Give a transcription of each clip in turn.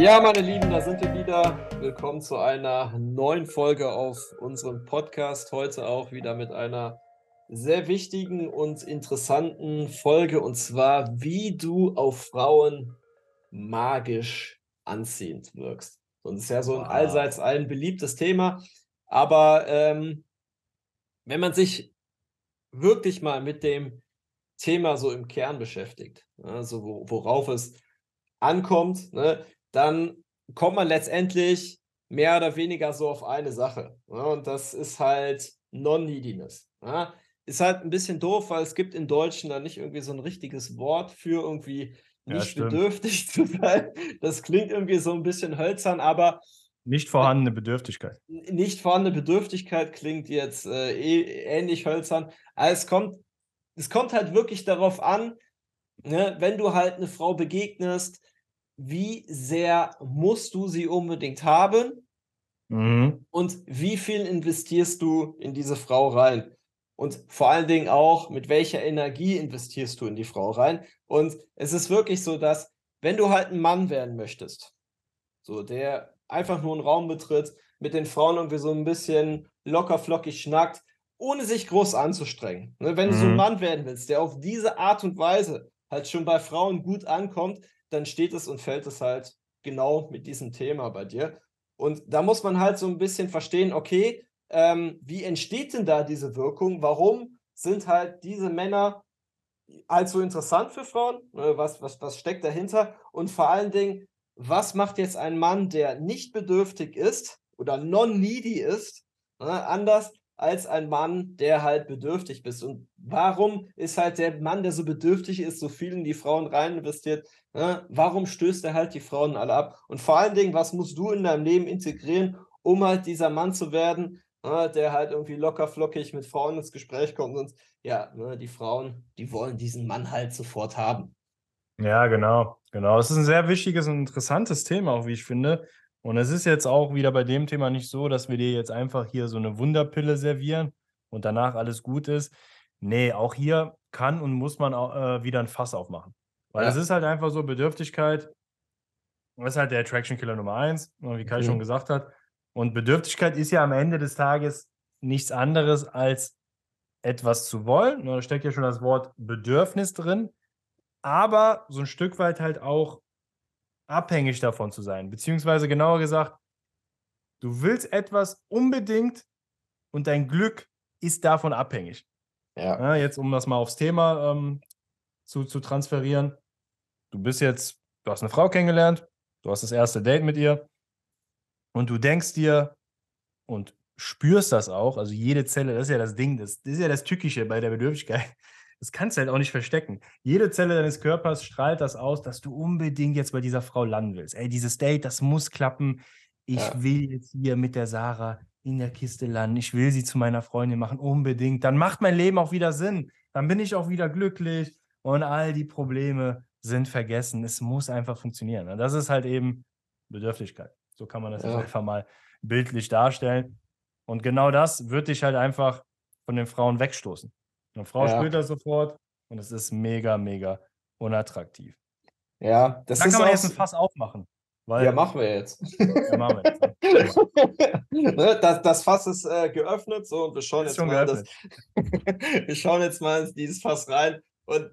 Ja, meine Lieben, da sind wir wieder. Willkommen zu einer neuen Folge auf unserem Podcast. Heute auch wieder mit einer sehr wichtigen und interessanten Folge und zwar, wie du auf Frauen magisch anziehend wirkst. Und das ist ja so ein allseits allen beliebtes Thema. Aber ähm, wenn man sich wirklich mal mit dem Thema so im Kern beschäftigt, also wo, worauf es ankommt, ne, dann kommt man letztendlich mehr oder weniger so auf eine Sache. Ne, und das ist halt Non-Neediness. Ja. Ist halt ein bisschen doof, weil es gibt in Deutschen da nicht irgendwie so ein richtiges Wort für irgendwie nicht ja, bedürftig zu sein. Das klingt irgendwie so ein bisschen hölzern, aber nicht vorhandene Bedürftigkeit. Nicht vorhandene Bedürftigkeit klingt jetzt äh, eh, ähnlich hölzern. Aber es kommt, es kommt halt wirklich darauf an, ne, wenn du halt eine Frau begegnest, wie sehr musst du sie unbedingt haben mhm. und wie viel investierst du in diese Frau rein. Und vor allen Dingen auch, mit welcher Energie investierst du in die Frau rein. Und es ist wirklich so, dass wenn du halt ein Mann werden möchtest, so der einfach nur einen Raum betritt, mit den Frauen irgendwie so ein bisschen locker flockig schnackt, ohne sich groß anzustrengen. Ne, wenn mhm. du so ein mhm. Mann werden willst, der auf diese Art und Weise halt schon bei Frauen gut ankommt, dann steht es und fällt es halt genau mit diesem Thema bei dir. Und da muss man halt so ein bisschen verstehen, okay, ähm, wie entsteht denn da diese Wirkung? Warum sind halt diese Männer so interessant für Frauen? Ne, was, was, was steckt dahinter? Und vor allen Dingen, was macht jetzt ein Mann, der nicht bedürftig ist oder non-needy ist, ne, anders als ein Mann, der halt bedürftig ist. Und warum ist halt der Mann, der so bedürftig ist, so viel in die Frauen rein investiert? Ne? Warum stößt er halt die Frauen alle ab? Und vor allen Dingen, was musst du in deinem Leben integrieren, um halt dieser Mann zu werden, ne, der halt irgendwie locker flockig mit Frauen ins Gespräch kommt und ja, ne, die Frauen, die wollen diesen Mann halt sofort haben. Ja, genau, genau. Es ist ein sehr wichtiges und interessantes Thema, auch wie ich finde. Und es ist jetzt auch wieder bei dem Thema nicht so, dass wir dir jetzt einfach hier so eine Wunderpille servieren und danach alles gut ist. Nee, auch hier kann und muss man auch, äh, wieder ein Fass aufmachen. Weil ja. es ist halt einfach so, Bedürftigkeit das ist halt der Attraction Killer Nummer eins, wie Kai mhm. schon gesagt hat. Und Bedürftigkeit ist ja am Ende des Tages nichts anderes als etwas zu wollen. Da steckt ja schon das Wort Bedürfnis drin aber so ein Stück weit halt auch abhängig davon zu sein. Beziehungsweise genauer gesagt, du willst etwas unbedingt und dein Glück ist davon abhängig. Ja. ja jetzt, um das mal aufs Thema ähm, zu, zu transferieren. Du bist jetzt, du hast eine Frau kennengelernt, du hast das erste Date mit ihr und du denkst dir und spürst das auch, also jede Zelle, das ist ja das Ding, das, das ist ja das Tückische bei der Bedürftigkeit das kannst du halt auch nicht verstecken. Jede Zelle deines Körpers strahlt das aus, dass du unbedingt jetzt bei dieser Frau landen willst. Ey, dieses Date, das muss klappen. Ich ja. will jetzt hier mit der Sarah in der Kiste landen. Ich will sie zu meiner Freundin machen, unbedingt. Dann macht mein Leben auch wieder Sinn. Dann bin ich auch wieder glücklich und all die Probleme sind vergessen. Es muss einfach funktionieren. Und das ist halt eben Bedürftigkeit. So kann man das ja. einfach mal bildlich darstellen. Und genau das wird dich halt einfach von den Frauen wegstoßen. Eine Frau ja. spürt das sofort und es ist mega, mega unattraktiv. Ja, das da ist. Da kann man jetzt ein Fass aufmachen. Weil, ja, machen wir jetzt. Ja, machen wir jetzt. Ne, das, das Fass ist äh, geöffnet so und wir schauen jetzt mal das, wir schauen jetzt mal in dieses Fass rein und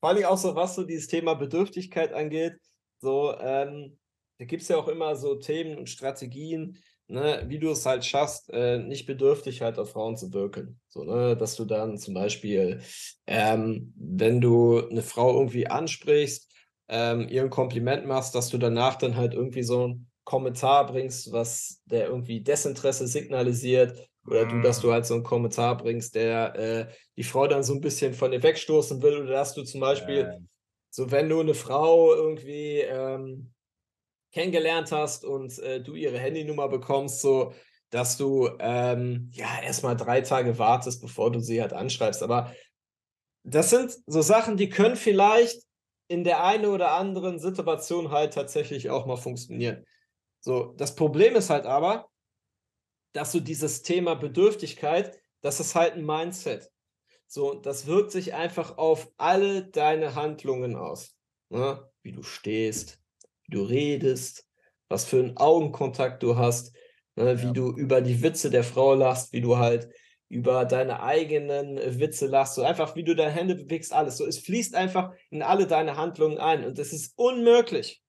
vor allem auch so, was so dieses Thema Bedürftigkeit angeht, so, ähm, da gibt es ja auch immer so Themen und Strategien, ne, wie du es halt schaffst, äh, nicht bedürftig halt auf Frauen zu wirken. So, ne, dass du dann zum Beispiel, ähm, wenn du eine Frau irgendwie ansprichst, ähm, ihr ein Kompliment machst, dass du danach dann halt irgendwie so einen Kommentar bringst, was der irgendwie Desinteresse signalisiert. Oder du, dass du mhm. halt so einen Kommentar bringst, der äh, die Frau dann so ein bisschen von dir wegstoßen will. Oder dass du zum Beispiel, so wenn du eine Frau irgendwie ähm, kennengelernt hast und äh, du ihre Handynummer bekommst, so dass du ähm, ja erstmal drei Tage wartest, bevor du sie halt anschreibst. Aber das sind so Sachen, die können vielleicht in der einen oder anderen Situation halt tatsächlich auch mal funktionieren. So, das Problem ist halt aber, dass du dieses Thema Bedürftigkeit, das ist halt ein Mindset. So, das wirkt sich einfach auf alle deine Handlungen aus. Ne? Wie du stehst, wie du redest, was für einen Augenkontakt du hast, ne, wie du über die Witze der Frau lachst, wie du halt über deine eigenen Witze lachst, so einfach wie du deine Hände bewegst, alles. So, es fließt einfach in alle deine Handlungen ein und es ist unmöglich,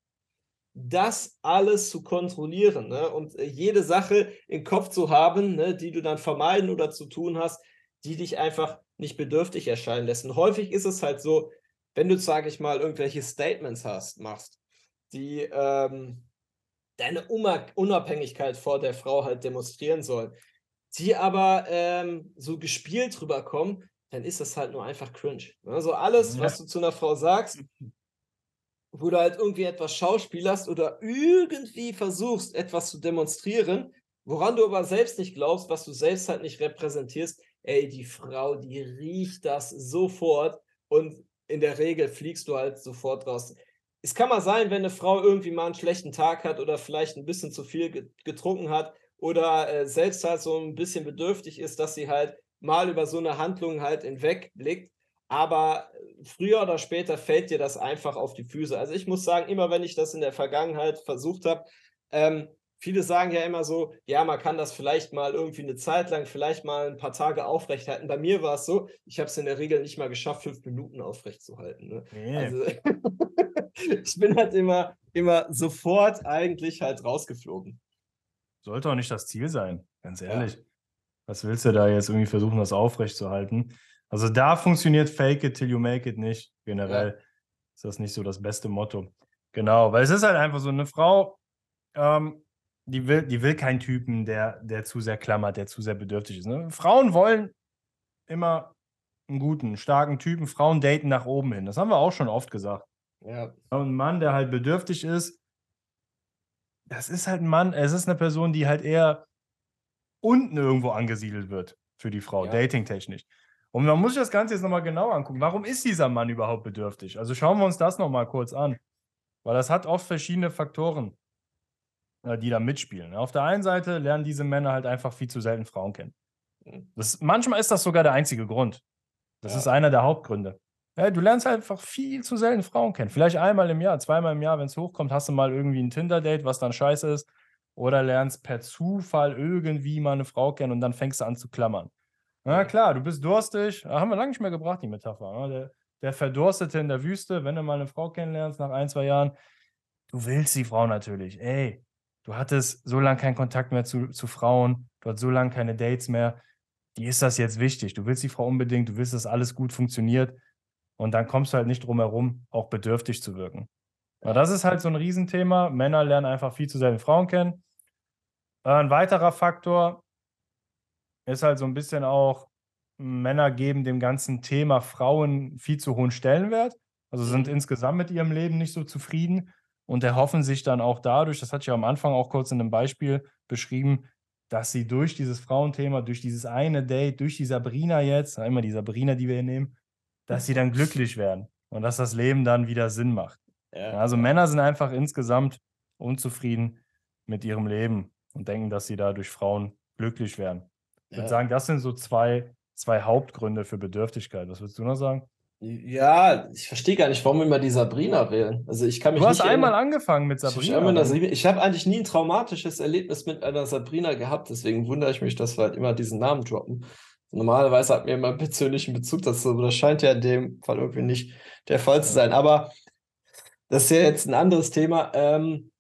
das alles zu kontrollieren ne? und äh, jede Sache im Kopf zu haben, ne, die du dann vermeiden oder zu tun hast, die dich einfach nicht bedürftig erscheinen lässt. Und häufig ist es halt so, wenn du, sage ich mal, irgendwelche Statements hast, machst, die ähm, deine Unabhängigkeit vor der Frau halt demonstrieren sollen, die aber ähm, so gespielt rüberkommen, dann ist das halt nur einfach cringe. Also alles, ja. was du zu einer Frau sagst, wo du halt irgendwie etwas schauspielerst oder irgendwie versuchst, etwas zu demonstrieren, woran du aber selbst nicht glaubst, was du selbst halt nicht repräsentierst, ey, die Frau, die riecht das sofort und in der Regel fliegst du halt sofort raus. Es kann mal sein, wenn eine Frau irgendwie mal einen schlechten Tag hat oder vielleicht ein bisschen zu viel getrunken hat oder äh, selbst halt so ein bisschen bedürftig ist, dass sie halt mal über so eine Handlung halt hinwegblickt. Aber früher oder später fällt dir das einfach auf die Füße. Also ich muss sagen, immer wenn ich das in der Vergangenheit versucht habe, ähm, viele sagen ja immer so, ja, man kann das vielleicht mal irgendwie eine Zeit lang, vielleicht mal ein paar Tage aufrechthalten. Bei mir war es so, ich habe es in der Regel nicht mal geschafft, fünf Minuten aufrechtzuhalten. Ne? Nee. Also ich bin halt immer, immer sofort eigentlich halt rausgeflogen. Sollte auch nicht das Ziel sein, ganz ehrlich. Ja. Was willst du da jetzt irgendwie versuchen, das aufrechtzuerhalten? Also da funktioniert Fake it till you make it nicht. Generell ja. ist das nicht so das beste Motto. Genau, weil es ist halt einfach so, eine Frau, ähm, die, will, die will keinen Typen, der, der zu sehr klammert, der zu sehr bedürftig ist. Ne? Frauen wollen immer einen guten, starken Typen. Frauen daten nach oben hin. Das haben wir auch schon oft gesagt. Ja. Ein Mann, der halt bedürftig ist, das ist halt ein Mann, es ist eine Person, die halt eher unten irgendwo angesiedelt wird für die Frau, ja. datingtechnisch. Und man muss sich das Ganze jetzt nochmal genau angucken. Warum ist dieser Mann überhaupt bedürftig? Also schauen wir uns das nochmal kurz an. Weil das hat oft verschiedene Faktoren, äh, die da mitspielen. Auf der einen Seite lernen diese Männer halt einfach viel zu selten Frauen kennen. Mhm. Das, manchmal ist das sogar der einzige Grund. Das ja. ist einer der Hauptgründe. Ja, du lernst halt einfach viel zu selten Frauen kennen. Vielleicht einmal im Jahr, zweimal im Jahr, wenn es hochkommt, hast du mal irgendwie ein Tinder-Date, was dann scheiße ist. Oder lernst per Zufall irgendwie mal eine Frau kennen und dann fängst du an zu klammern. Na klar, du bist durstig. Da haben wir lange nicht mehr gebracht, die Metapher. Ne? Der, der Verdurstete in der Wüste, wenn du mal eine Frau kennenlernst nach ein, zwei Jahren, du willst die Frau natürlich. Ey, du hattest so lange keinen Kontakt mehr zu, zu Frauen, du hattest so lange keine Dates mehr. Die ist das jetzt wichtig. Du willst die Frau unbedingt, du willst, dass alles gut funktioniert. Und dann kommst du halt nicht drum herum, auch bedürftig zu wirken. Ja, das ist halt so ein Riesenthema. Männer lernen einfach viel zu selten Frauen kennen. Äh, ein weiterer Faktor ist halt so ein bisschen auch, Männer geben dem ganzen Thema Frauen viel zu hohen Stellenwert. Also sind mhm. insgesamt mit ihrem Leben nicht so zufrieden und erhoffen sich dann auch dadurch, das hatte ich ja am Anfang auch kurz in einem Beispiel beschrieben, dass sie durch dieses Frauenthema, durch dieses eine Date, durch die Sabrina jetzt, einmal die Sabrina, die wir hier nehmen, dass sie dann glücklich werden und dass das Leben dann wieder Sinn macht. Ja. Also Männer sind einfach insgesamt unzufrieden mit ihrem Leben und denken, dass sie da durch Frauen glücklich werden. Ich würde sagen, das sind so zwei, zwei Hauptgründe für Bedürftigkeit. Was würdest du noch sagen? Ja, ich verstehe gar nicht, warum wir immer die Sabrina wählen. Also ich kann mich du hast einmal angefangen mit Sabrina. Ich, ich habe eigentlich nie ein traumatisches Erlebnis mit einer Sabrina gehabt, deswegen wundere ich mich, dass wir halt immer diesen Namen droppen. Normalerweise hat mir immer einen persönlichen Bezug dazu, aber das scheint ja in dem Fall irgendwie nicht der Fall zu sein. Aber das ist ja jetzt ein anderes Thema. Ähm,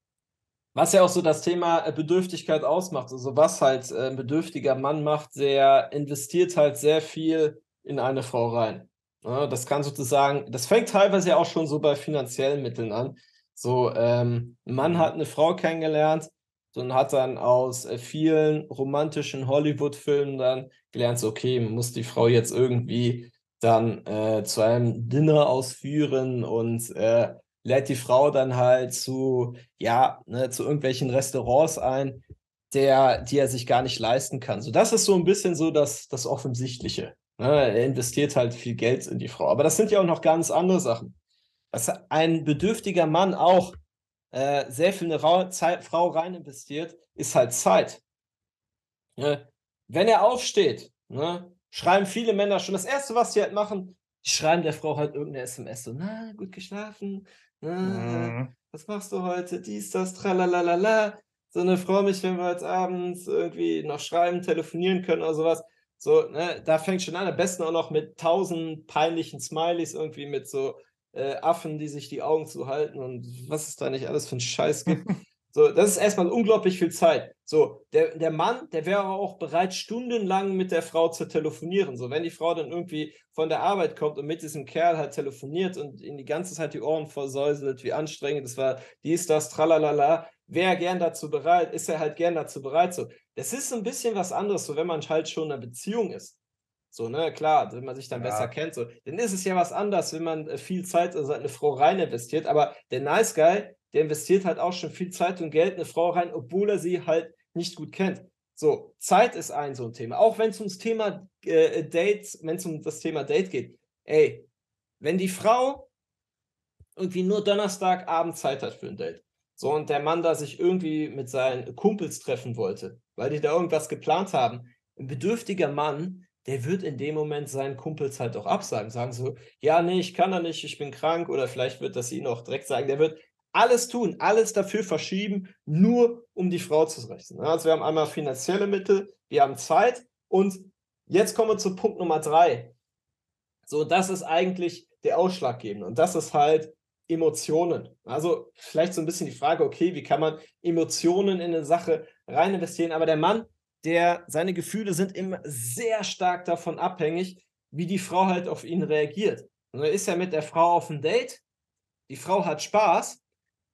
was ja auch so das Thema äh, Bedürftigkeit ausmacht. Also was halt äh, ein bedürftiger Mann macht, der investiert halt sehr viel in eine Frau rein. Das kann sozusagen, das fängt teilweise ja auch schon so bei finanziellen Mitteln an. So, ähm, ein Mann mhm. hat eine Frau kennengelernt und hat dann aus äh, vielen romantischen Hollywood-Filmen dann gelernt, okay, man muss die Frau jetzt irgendwie dann äh, zu einem Dinner ausführen und äh, lädt die Frau dann halt zu, ja, ne, zu irgendwelchen Restaurants ein, der, die er sich gar nicht leisten kann. So, das ist so ein bisschen so das, das Offensichtliche. Ne? Er investiert halt viel Geld in die Frau. Aber das sind ja auch noch ganz andere Sachen. Was ein bedürftiger Mann auch äh, sehr viel eine Ra Zeit, Frau rein investiert, ist halt Zeit. Ne? Wenn er aufsteht, ne, schreiben viele Männer schon, das Erste, was sie halt machen, die schreiben der Frau halt irgendeine SMS so, na, gut geschlafen, na, Mhm. was machst du heute, dies, das, tralalala. So eine Frau mich, wenn wir jetzt abends irgendwie noch schreiben, telefonieren können oder sowas. So, ne, da fängt schon an, am besten auch noch mit tausend peinlichen Smileys irgendwie mit so äh, Affen, die sich die Augen zuhalten und was es da nicht alles für einen Scheiß gibt. So, das ist erstmal unglaublich viel Zeit. So, der, der Mann, der wäre auch bereit, stundenlang mit der Frau zu telefonieren. So, wenn die Frau dann irgendwie von der Arbeit kommt und mit diesem Kerl halt telefoniert und ihn die ganze Zeit die Ohren versäuselt, wie anstrengend das war, dies, das, tralalala, wäre gern dazu bereit, ist er halt gern dazu bereit. So, das ist ein bisschen was anderes, so wenn man halt schon in einer Beziehung ist. So, ne, klar, wenn man sich dann Ja. besser kennt, so, dann ist es ja was anderes, wenn man äh, viel Zeit in eine Frau rein investiert. Aber der Nice Guy, der investiert halt auch schon viel Zeit und Geld in eine Frau rein, obwohl er sie halt nicht gut kennt. So, Zeit ist ein so ein Thema. Auch wenn es ums Thema äh, Dates, wenn es um das Thema Date geht. Ey, wenn die Frau irgendwie nur Donnerstagabend Zeit hat für ein Date, so und der Mann da sich irgendwie mit seinen Kumpels treffen wollte, weil die da irgendwas geplant haben, ein bedürftiger Mann, der wird in dem Moment seinen Kumpels halt auch absagen, sagen so, ja, nee, ich kann da nicht, ich bin krank oder vielleicht wird das ihn auch direkt sagen, der wird alles tun, alles dafür verschieben, nur um die Frau zu rechnen. Also wir haben einmal finanzielle Mittel, wir haben Zeit und jetzt kommen wir zu Punkt Nummer drei. So, das ist eigentlich der Ausschlaggebende und das ist halt Emotionen. Also vielleicht so ein bisschen die Frage, okay, wie kann man Emotionen in eine Sache rein investieren? Aber der Mann, der seine Gefühle sind immer sehr stark davon abhängig, wie die Frau halt auf ihn reagiert. Und er ist ja mit der Frau auf ein Date, die Frau hat Spaß,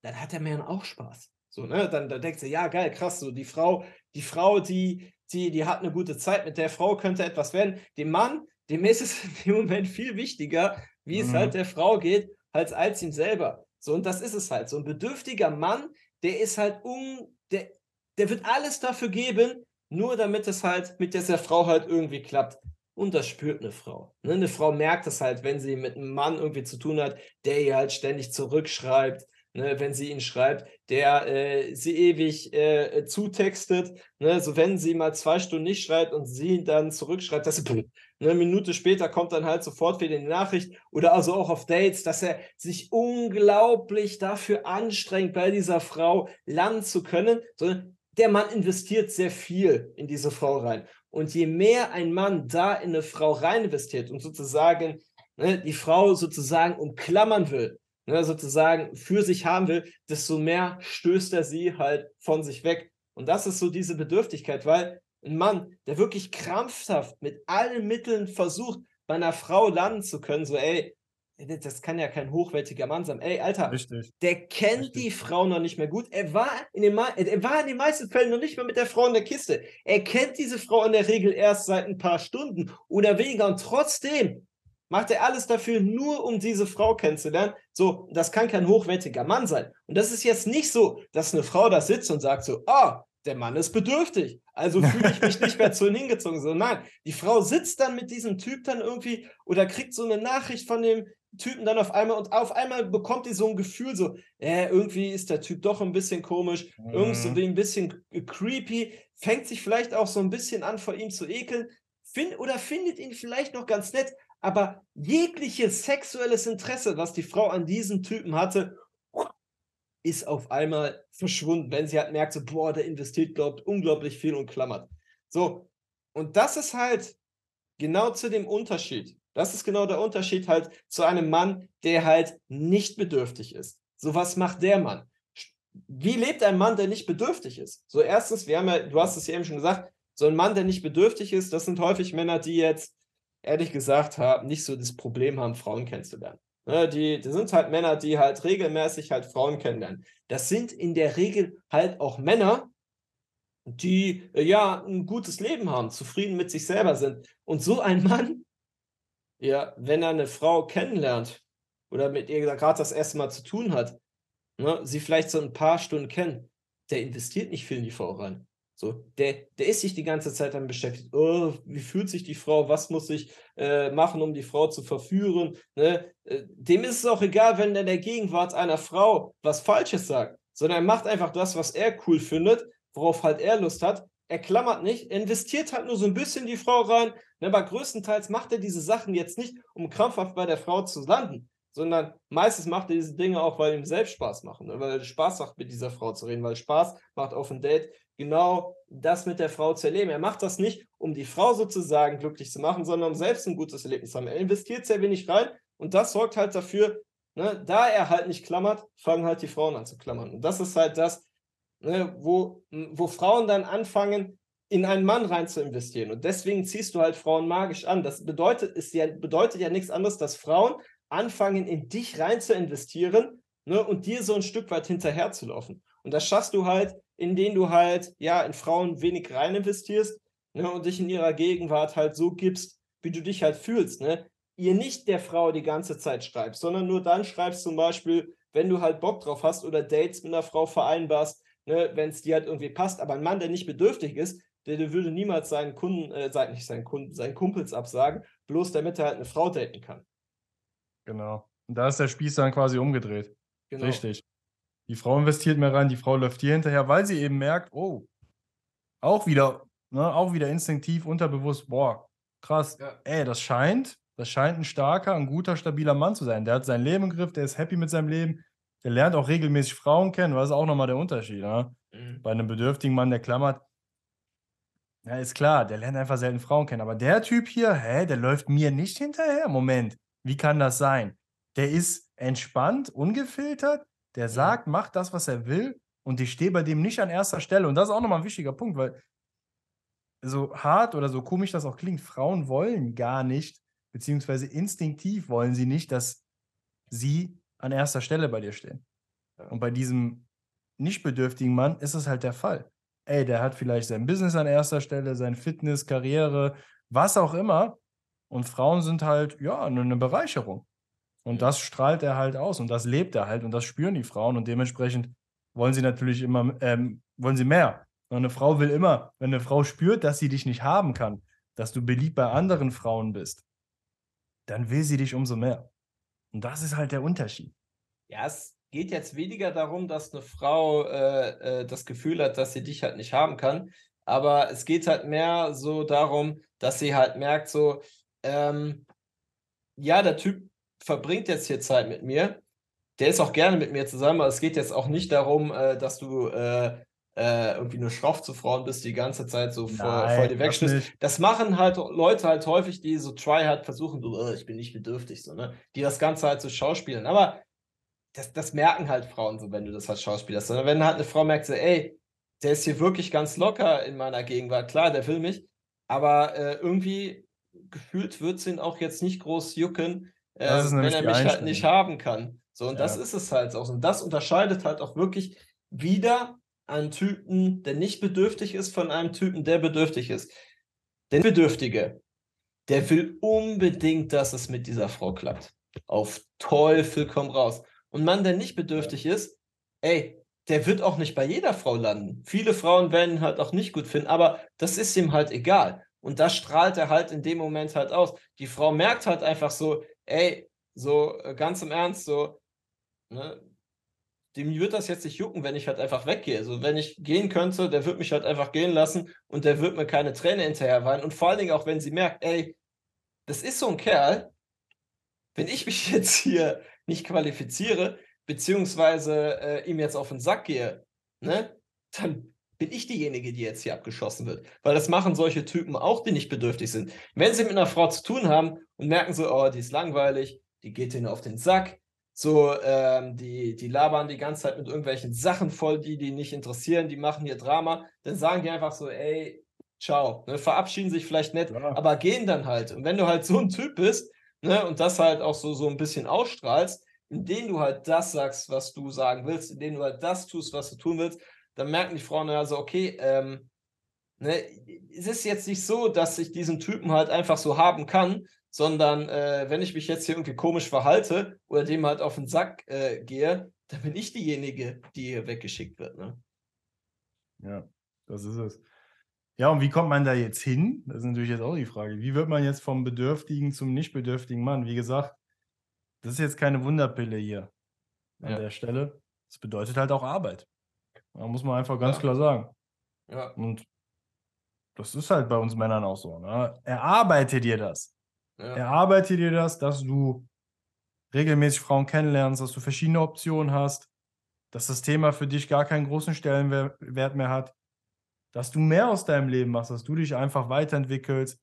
dann hat der Mann auch Spaß. So, ne? Dann, dann denkt sie, ja, geil, krass, so die Frau, die Frau, die, die, die hat eine gute Zeit, mit der Frau könnte etwas werden. Dem Mann, dem ist es in dem Moment viel wichtiger, wie es Mhm. halt der Frau geht, als als ihm selber. So, und das ist es halt. So ein bedürftiger Mann, der ist halt un, der, der wird alles dafür geben, nur damit es halt mit dieser Frau halt irgendwie klappt. Und das spürt eine Frau. Ne? Eine Frau merkt es halt, wenn sie mit einem Mann irgendwie zu tun hat, der ihr halt ständig zurückschreibt, ne? wenn sie ihn schreibt, der äh, sie ewig äh, zutextet. Ne? So wenn sie mal zwei Stunden nicht schreibt und sie dann zurückschreibt, dass sie eine Minute später kommt dann halt sofort wieder die Nachricht oder also auch auf Dates, dass er sich unglaublich dafür anstrengt, bei dieser Frau landen zu können, sondern der Mann investiert sehr viel in diese Frau rein. Und je mehr ein Mann da in eine Frau rein investiert und sozusagen ne, die Frau sozusagen umklammern will, ne, sozusagen für sich haben will, desto mehr stößt er sie halt von sich weg. Und das ist so diese Bedürftigkeit, weil ein Mann, der wirklich krampfhaft mit allen Mitteln versucht, bei einer Frau landen zu können, so, ey, das kann ja kein hochwertiger Mann sein. Ey, Alter, Richtig. der kennt Richtig. die Frau noch nicht mehr gut. Er war, in den, er war in den meisten Fällen noch nicht mal mit der Frau in der Kiste. Er kennt diese Frau in der Regel erst seit ein paar Stunden oder weniger und trotzdem macht er alles dafür, nur um diese Frau kennenzulernen. So, das kann kein hochwertiger Mann sein. Und das ist jetzt nicht so, dass eine Frau da sitzt und sagt so, ah, der Mann ist bedürftig, also fühle ich mich nicht mehr zu ihm hingezogen. So, nein, die Frau sitzt dann mit diesem Typ dann irgendwie oder kriegt so eine Nachricht von dem Typen dann auf einmal und auf einmal bekommt die so ein Gefühl so, äh, irgendwie ist der Typ doch ein bisschen komisch, irgendwie Mhm. wie ein bisschen creepy, fängt sich vielleicht auch so ein bisschen an, vor ihm zu ekeln, find, oder findet ihn vielleicht noch ganz nett, aber jegliches sexuelles Interesse, was die Frau an diesem Typen hatte, ist auf einmal verschwunden, wenn sie halt merkt, so, boah, der investiert, glaubt, unglaublich viel und klammert. So, und das ist halt genau zu dem Unterschied. Das ist genau der Unterschied halt zu einem Mann, der halt nicht bedürftig ist. So, was macht der Mann? Wie lebt ein Mann, der nicht bedürftig ist? So, erstens, wir haben ja, du hast es ja eben schon gesagt, so ein Mann, der nicht bedürftig ist, das sind häufig Männer, die jetzt, ehrlich gesagt, haben, nicht so das Problem haben, Frauen kennenzulernen. Ne, die, das sind halt Männer, die halt regelmäßig halt Frauen kennenlernen. Das sind in der Regel halt auch Männer, die äh, ja ein gutes Leben haben, zufrieden mit sich selber sind. Und so ein Mann, ja, wenn er eine Frau kennenlernt oder mit ihr gerade das erste Mal zu tun hat, ne, sie vielleicht so ein paar Stunden kennen, der investiert nicht viel in die Frau rein. So, der, der ist sich die ganze Zeit dann beschäftigt. Oh, wie fühlt sich die Frau? Was muss ich äh, machen, um die Frau zu verführen? Ne? Äh, dem ist es auch egal, wenn er in der Gegenwart einer Frau was Falsches sagt, sondern er macht einfach das, was er cool findet, worauf halt er Lust hat. Er klammert nicht, er investiert halt nur so ein bisschen die Frau rein, ne, aber größtenteils macht er diese Sachen jetzt nicht, um krampfhaft bei der Frau zu landen, sondern meistens macht er diese Dinge auch, weil ihm selbst Spaß machen, ne, weil er Spaß macht, mit dieser Frau zu reden, weil Spaß macht auf ein Date genau das mit der Frau zu erleben. Er macht das nicht, um die Frau sozusagen glücklich zu machen, sondern um selbst ein gutes Erlebnis zu haben. Er investiert sehr wenig rein und das sorgt halt dafür, ne, da er halt nicht klammert, fangen halt die Frauen an zu klammern. Und das ist halt das, ne, wo, wo Frauen dann anfangen, in einen Mann rein zu investieren. Und deswegen ziehst du halt Frauen magisch an. Das bedeutet, ist ja, bedeutet ja nichts anderes, dass Frauen anfangen, in dich rein zu investieren ne, und dir so ein Stück weit hinterher zu laufen. Und das schaffst du halt, indem du halt ja in Frauen wenig rein investierst ne, und dich in ihrer Gegenwart halt so gibst, wie du dich halt fühlst. Ne? Ihr nicht der Frau die ganze Zeit schreibst, sondern nur dann schreibst zum Beispiel, wenn du halt Bock drauf hast oder Dates mit einer Frau vereinbarst, ne, wenn es dir halt irgendwie passt. Aber ein Mann, der nicht bedürftig ist, der, der würde niemals seinen Kunden, äh, sei, nicht seinen Kunden, seinen Kumpels absagen, bloß damit er halt eine Frau daten kann. Genau. Und da ist der Spieß dann quasi umgedreht. Genau. Richtig. Die Frau investiert mehr rein, die Frau läuft dir hinterher, weil sie eben merkt, oh, auch wieder, ne, auch wieder instinktiv, unterbewusst, boah, krass, ja. ey, das scheint, das scheint ein starker, ein guter, stabiler Mann zu sein. Der hat sein Leben im Griff, der ist happy mit seinem Leben, der lernt auch regelmäßig Frauen kennen, was ist auch nochmal der Unterschied. Ne? Mhm. Bei einem bedürftigen Mann, der klammert, ja, ist klar, der lernt einfach selten Frauen kennen. Aber der Typ hier, hä, der läuft mir nicht hinterher. Moment, wie kann das sein? Der ist entspannt, ungefiltert, der mhm. sagt, macht das, was er will und ich stehe bei dem nicht an erster Stelle. Und das ist auch nochmal ein wichtiger Punkt, weil so hart oder so komisch das auch klingt, Frauen wollen gar nicht, beziehungsweise instinktiv wollen sie nicht, dass sie an erster Stelle bei dir stehen. Und bei diesem nicht bedürftigen Mann ist es halt der Fall. Ey, der hat vielleicht sein Business an erster Stelle, sein Fitness, Karriere, was auch immer. Und Frauen sind halt, ja, eine Bereicherung. Und das strahlt er halt aus und das lebt er halt und das spüren die Frauen und dementsprechend wollen sie natürlich immer, ähm, wollen sie mehr. Und eine Frau will immer, wenn eine Frau spürt, dass sie dich nicht haben kann, dass du beliebt bei anderen Frauen bist, dann will sie dich umso mehr. Und das ist halt der Unterschied. Ja, es geht jetzt weniger darum, dass eine Frau äh, äh, das Gefühl hat, dass sie dich halt nicht haben kann. Aber es geht halt mehr so darum, dass sie halt merkt, so, ähm, ja, der Typ verbringt jetzt hier Zeit mit mir. Der ist auch gerne mit mir zusammen, aber es geht jetzt auch nicht darum, äh, dass du äh, äh, irgendwie nur schroff zu Frauen bist, die ganze Zeit so Nein, vor, vor dir wegschnitzt. Das, das, machen halt Leute halt häufig, die so try halt versuchen, so, oh, ich bin nicht bedürftig, so, ne? Die das Ganze halt so schauspielen. Aber das, das merken halt Frauen so, wenn du das halt schauspielst. Sondern wenn halt eine Frau merkt, so, ey, der ist hier wirklich ganz locker in meiner Gegenwart, klar, der will mich, aber äh, irgendwie gefühlt wird es ihn auch jetzt nicht groß jucken, äh, wenn er mich halt nicht haben kann. So, und ja. das ist es halt auch. Und das unterscheidet halt auch wirklich wieder einen Typen, der nicht bedürftig ist, von einem Typen, der bedürftig ist. Der Bedürftige, der will unbedingt, dass es mit dieser Frau klappt. Auf Teufel komm raus. Und Mann, der nicht bedürftig ist, ey, der wird auch nicht bei jeder Frau landen. Viele Frauen werden ihn halt auch nicht gut finden, aber das ist ihm halt egal. Und das strahlt er halt in dem Moment halt aus. Die Frau merkt halt einfach so, ey, so äh, ganz im Ernst, so, ne, dem wird das jetzt nicht jucken, wenn ich halt einfach weggehe. Also wenn ich gehen könnte, der wird mich halt einfach gehen lassen und der wird mir keine Träne hinterher weinen. Und vor allen Dingen auch, wenn sie merkt, ey, das ist so ein Kerl, wenn ich mich jetzt hier nicht qualifiziere, beziehungsweise äh, ihm jetzt auf den Sack gehe, ne, dann bin ich diejenige, die jetzt hier abgeschossen wird. Weil das machen solche Typen auch, die nicht bedürftig sind. Wenn sie mit einer Frau zu tun haben und merken so, oh, die ist langweilig, die geht ihnen auf den Sack, so, ähm, die, die labern die ganze Zeit mit irgendwelchen Sachen voll, die die nicht interessieren, die machen hier Drama, dann sagen die einfach so, ey, ciao, ne, verabschieden sich vielleicht nicht, ja. aber gehen dann halt. Und wenn du halt so ein Typ bist, ne, und das halt auch so, so ein bisschen ausstrahlst, indem du halt das sagst, was du sagen willst, indem du halt das tust, was du tun willst, dann merken die Frauen also, okay, ähm, ne, es ist jetzt nicht so, dass ich diesen Typen halt einfach so haben kann, sondern äh, wenn ich mich jetzt hier irgendwie komisch verhalte oder dem halt auf den Sack äh, gehe, dann bin ich diejenige, die hier weggeschickt wird. Ne? Ja, das ist es. Ja, und wie kommt man da jetzt hin? Das ist natürlich jetzt auch die Frage. Wie wird man jetzt vom bedürftigen zum nicht bedürftigen Mann? Wie gesagt, das ist jetzt keine Wunderpille hier an ja. der Stelle. Das bedeutet halt auch Arbeit. Da muss man einfach ganz ja. klar sagen. Ja. Und das ist halt bei uns Männern auch so. Ne? Erarbeite dir das. Ja. Erarbeite dir das, dass du regelmäßig Frauen kennenlernst, dass du verschiedene Optionen hast, dass das Thema für dich gar keinen großen Stellenwert mehr hat, dass du mehr aus deinem Leben machst, dass du dich einfach weiterentwickelst,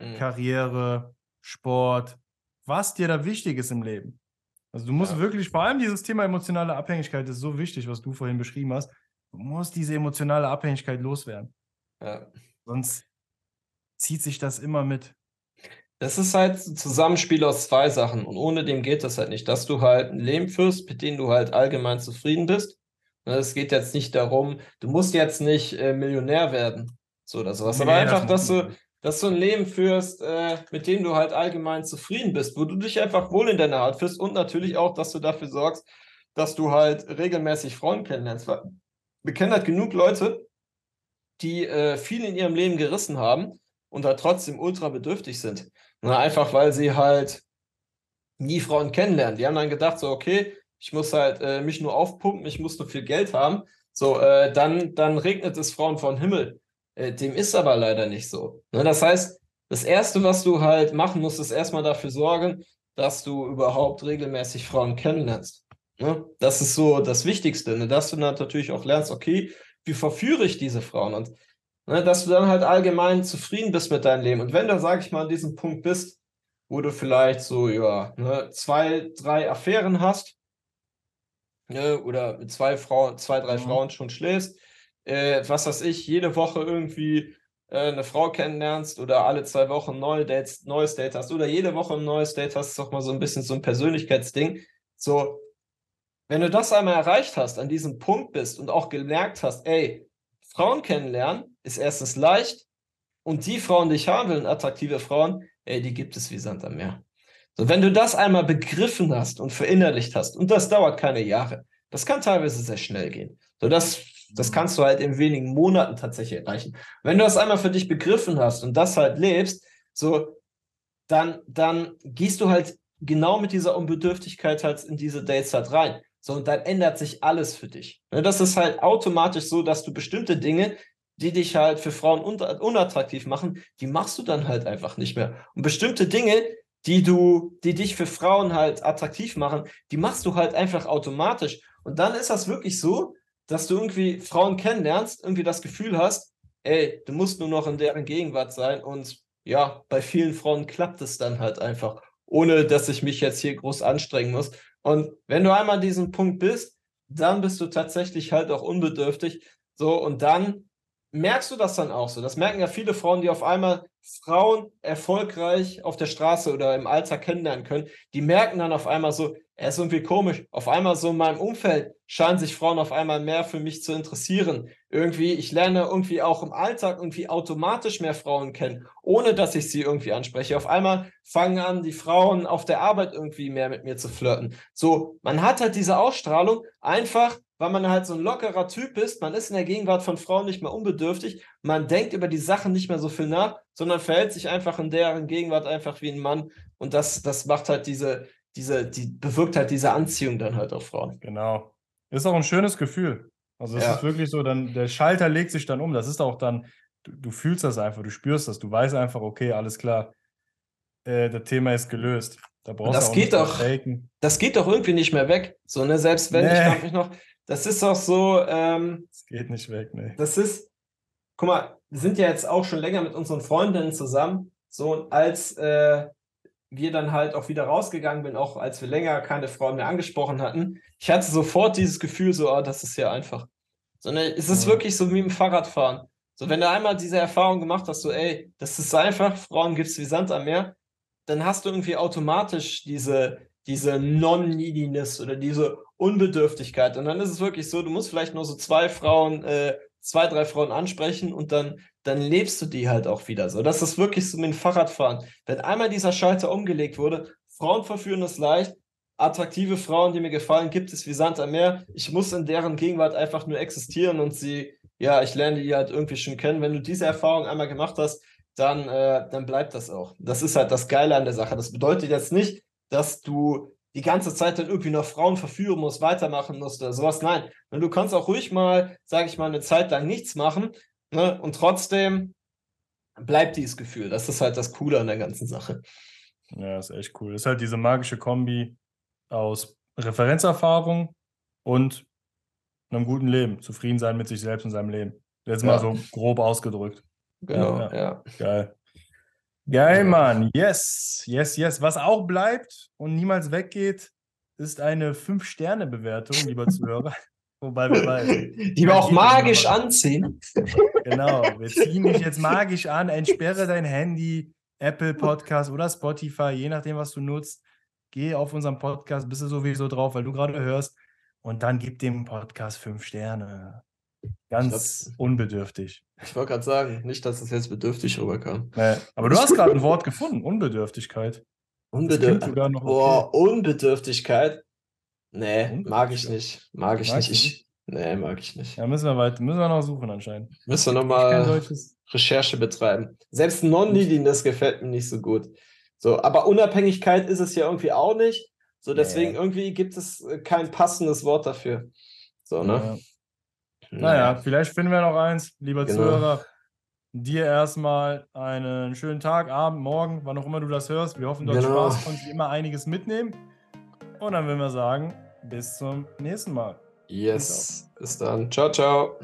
mhm. Karriere, Sport, was dir da wichtig ist im Leben. Also du musst ja. wirklich, vor allem dieses Thema emotionale Abhängigkeit ist so wichtig, was du vorhin beschrieben hast. Du musst diese emotionale Abhängigkeit loswerden. Ja. Sonst zieht sich das immer mit. Das ist halt ein Zusammenspiel aus zwei Sachen und ohne dem geht das halt nicht, dass du halt ein Leben führst, mit dem du halt allgemein zufrieden bist. Ne, es geht jetzt nicht darum, du musst jetzt nicht äh, Millionär werden, so oder sowas, nee, aber einfach, das dass du, dass du ein Leben führst, äh, mit dem du halt allgemein zufrieden bist, wo du dich einfach wohl in deiner Art fühlst und natürlich auch, dass du dafür sorgst, dass du halt regelmäßig Frauen kennenlernst. Wir kennen halt genug Leute, die äh, viel in ihrem Leben gerissen haben und halt trotzdem ultra bedürftig sind. Na, einfach weil sie halt nie Frauen kennenlernen. Die haben dann gedacht, so, okay, ich muss halt äh, mich nur aufpumpen, ich muss nur viel Geld haben. So, äh, dann, dann regnet es Frauen vom Himmel. Äh, dem ist aber leider nicht so. Ne? Das heißt, das Erste, was du halt machen musst, ist erstmal dafür sorgen, dass du überhaupt regelmäßig Frauen kennenlernst. Ne? Das ist so das Wichtigste, ne? dass du dann natürlich auch lernst, okay, wie verführe ich diese Frauen? Und ne, dass du dann halt allgemein zufrieden bist mit deinem Leben. Und wenn du, sag ich mal, an diesem Punkt bist, wo du vielleicht so, ja, ne, zwei, drei Affären hast, ne, oder mit zwei Frauen, zwei, drei mhm. Frauen schon schläfst, äh, was weiß ich, jede Woche irgendwie äh, eine Frau kennenlernst oder alle zwei Wochen neue Dates, neues Date hast oder jede Woche ein neues Date hast, ist doch mal so ein bisschen so ein Persönlichkeitsding. So, wenn du das einmal erreicht hast, an diesem Punkt bist und auch gemerkt hast, ey, Frauen kennenlernen ist erstens leicht und die Frauen, die ich haben will, attraktive Frauen, ey, die gibt es wie Sand am Meer. So, wenn du das einmal begriffen hast und verinnerlicht hast, und das dauert keine Jahre, das kann teilweise sehr schnell gehen. So, das, das kannst du halt in wenigen Monaten tatsächlich erreichen. Wenn du das einmal für dich begriffen hast und das halt lebst, so, dann, dann gehst du halt genau mit dieser Unbedürftigkeit halt in diese Dates halt rein. So, und dann ändert sich alles für dich. Ne, das ist halt automatisch so, dass du bestimmte Dinge, die dich halt für Frauen unattraktiv machen, die machst du dann halt einfach nicht mehr. Und bestimmte Dinge, die du, die dich für Frauen halt attraktiv machen, die machst du halt einfach automatisch. Und dann ist das wirklich so, dass du irgendwie Frauen kennenlernst, irgendwie das Gefühl hast, ey, du musst nur noch in deren Gegenwart sein und ja, bei vielen Frauen klappt es dann halt einfach, ohne dass ich mich jetzt hier groß anstrengen muss. Und wenn du einmal an diesem Punkt bist, dann bist du tatsächlich halt auch unbedürftig. So, und dann merkst du das dann auch so. Das merken ja viele Frauen, die auf einmal Frauen erfolgreich auf der Straße oder im Alltag kennenlernen können. Die merken dann auf einmal so, er ist irgendwie komisch. Auf einmal so in meinem Umfeld scheinen sich Frauen auf einmal mehr für mich zu interessieren. Irgendwie, ich lerne irgendwie auch im Alltag irgendwie automatisch mehr Frauen kennen, ohne dass ich sie irgendwie anspreche. Auf einmal fangen an, die Frauen auf der Arbeit irgendwie mehr mit mir zu flirten. So, man hat halt diese Ausstrahlung einfach, weil man halt so ein lockerer Typ ist. Man ist in der Gegenwart von Frauen nicht mehr unbedürftig. Man denkt über die Sachen nicht mehr so viel nach, sondern verhält sich einfach in deren Gegenwart einfach wie ein Mann. Und das, das macht halt diese, diese, die bewirkt halt diese Anziehung dann halt auf Frauen. Genau. Ist auch ein schönes Gefühl. Also es ja. ist wirklich so, dann der Schalter legt sich dann um. Das ist auch dann, du, du fühlst das einfach, du spürst das, du weißt einfach, okay, alles klar, äh, das Thema ist gelöst. Da brauchst das du auch geht doch, das geht doch irgendwie nicht mehr weg. So, ne, selbst wenn, nee. ich noch, das ist doch so, ähm, das geht nicht weg, ne. Das ist, guck mal, wir sind ja jetzt auch schon länger mit unseren Freundinnen zusammen. So, als äh, wir dann halt auch wieder rausgegangen bin, auch als wir länger keine Frauen mehr angesprochen hatten, ich hatte sofort dieses Gefühl, so, oh, das ist ja einfach. Sondern es ist ja. wirklich so wie im Fahrradfahren. So, wenn du einmal diese Erfahrung gemacht hast, so, ey, das ist einfach, Frauen gibt es wie Sand am Meer, dann hast du irgendwie automatisch diese, diese Non-Neediness oder diese Unbedürftigkeit. Und dann ist es wirklich so, du musst vielleicht nur so zwei Frauen, äh, zwei, drei Frauen ansprechen und dann dann lebst du die halt auch wieder so. Das ist wirklich so mit dem Fahrradfahren. Wenn einmal dieser Schalter umgelegt wurde, Frauen verführen ist leicht, attraktive Frauen, die mir gefallen, gibt es wie Sand am Meer. Ich muss in deren Gegenwart einfach nur existieren und sie, ja, ich lerne die halt irgendwie schon kennen. Wenn du diese Erfahrung einmal gemacht hast, dann, äh, dann bleibt das auch. Das ist halt das Geile an der Sache. Das bedeutet jetzt nicht, dass du die ganze Zeit dann irgendwie noch Frauen verführen musst, weitermachen musst oder sowas. Nein, du kannst auch ruhig mal, sage ich mal, eine Zeit lang nichts machen Ne? Und trotzdem bleibt dieses Gefühl. Das ist halt das Coole an der ganzen Sache. Ja, ist echt cool. Das ist halt diese magische Kombi aus Referenzerfahrung und einem guten Leben. Zufrieden sein mit sich selbst und seinem Leben. Jetzt ja. mal so grob ausgedrückt. Genau, ja. ja. Geil. Geil, Mann. Yes, yes, yes. Was auch bleibt und niemals weggeht, ist eine 5-Sterne-Bewertung, lieber Zuhörer. Wobei wir bei. Die wir auch magisch anziehen. Genau, wir ziehen dich jetzt magisch an, entsperre dein Handy, Apple Podcast oder Spotify, je nachdem, was du nutzt. Geh auf unseren Podcast, bist du sowieso drauf, weil du gerade hörst. Und dann gib dem Podcast fünf Sterne. Ganz glaub, unbedürftig. Ich wollte gerade sagen, nicht, dass es jetzt bedürftig rüberkam. Nee, aber du hast gerade ein Wort gefunden, Unbedürftigkeit. Unbedürftigkeit. Boah, okay. Unbedürftigkeit. Nee, mag ich nicht. Mag ich Magst nicht. Ich, nee, mag ich nicht. Ja, müssen wir weiter, müssen wir noch suchen anscheinend. Müssen wir nochmal Recherche betreiben. Selbst Non-Leading, das gefällt mir nicht so gut. So, aber Unabhängigkeit ist es ja irgendwie auch nicht. So, deswegen nee. irgendwie gibt es kein passendes Wort dafür. So, ne? Ja. Naja, vielleicht finden wir noch eins, lieber genau. Zuhörer. Dir erstmal einen schönen Tag, Abend, Morgen, wann auch immer du das hörst. Wir hoffen, du hast genau. Spaß, konntest immer einiges mitnehmen. Und dann würden wir sagen, bis zum nächsten Mal. Yes, bis dann. Ciao, ciao.